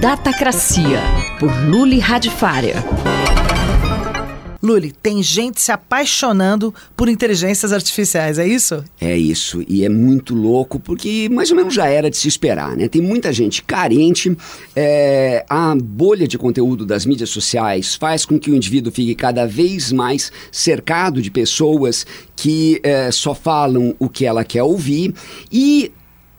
Datacracia, por Luli Radifária. Luli, tem gente se apaixonando por inteligências artificiais, é isso? É isso, e é muito louco porque mais ou menos já era de se esperar, né? Tem muita gente carente, é, a bolha de conteúdo das mídias sociais faz com que o indivíduo fique cada vez mais cercado de pessoas que é, só falam o que ela quer ouvir e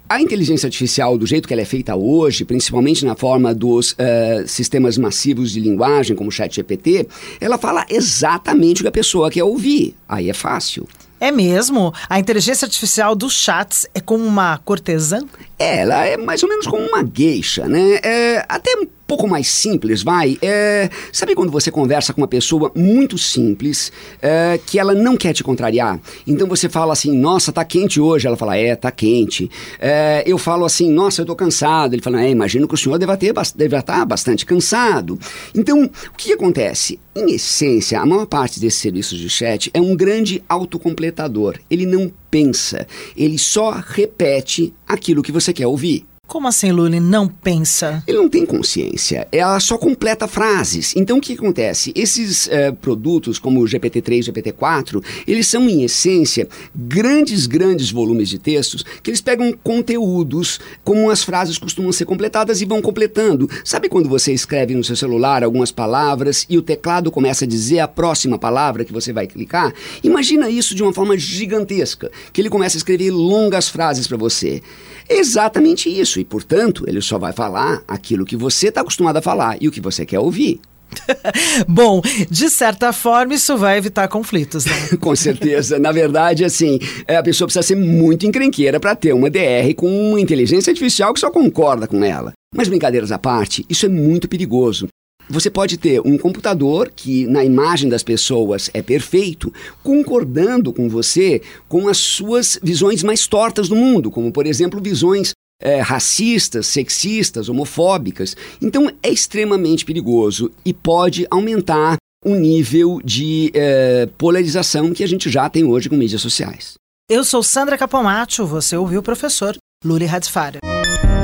a inteligência artificial, do jeito que ela é feita hoje, principalmente na forma dos uh, sistemas massivos de linguagem, como o ChatGPT, ela fala exatamente o que a pessoa quer ouvir. Aí é fácil. É mesmo? A inteligência artificial dos chats é como uma cortesã? É, ela é mais ou menos como uma gueixa, né? É até um pouco mais simples, vai. É, sabe quando você conversa com uma pessoa muito simples, é, que ela não quer te contrariar? Então você fala assim, nossa, tá quente hoje. Ela fala, é, tá quente. É, eu falo assim, nossa, eu tô cansado. Ele fala, é, imagino que o senhor deva, ter, deve estar bastante cansado. Então, o que acontece? Em essência, a maior parte desses serviços de chat é um grande autocompletador. Ele não pensa, ele só repete aquilo que você quer ouvir. Como assim, Lully, não pensa? Ele não tem consciência, ela só completa frases. Então o que acontece? Esses uh, produtos, como o GPT-3 e o GPT-4, eles são, em essência, grandes, grandes volumes de textos que eles pegam conteúdos, como as frases costumam ser completadas e vão completando. Sabe quando você escreve no seu celular algumas palavras e o teclado começa a dizer a próxima palavra que você vai clicar? Imagina isso de uma forma gigantesca, que ele começa a escrever longas frases para você. Exatamente isso, e portanto, ele só vai falar aquilo que você está acostumado a falar e o que você quer ouvir. Bom, de certa forma, isso vai evitar conflitos, né? com certeza. Na verdade, assim, é, a pessoa precisa ser muito encrenqueira para ter uma DR com uma inteligência artificial que só concorda com ela. Mas brincadeiras à parte, isso é muito perigoso. Você pode ter um computador que, na imagem das pessoas, é perfeito, concordando com você com as suas visões mais tortas do mundo, como, por exemplo, visões é, racistas, sexistas, homofóbicas. Então, é extremamente perigoso e pode aumentar o nível de é, polarização que a gente já tem hoje com mídias sociais. Eu sou Sandra Capomatto, você ouviu o professor Luli Radfaria.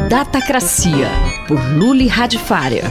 Datacracia, por Luli Radfaria.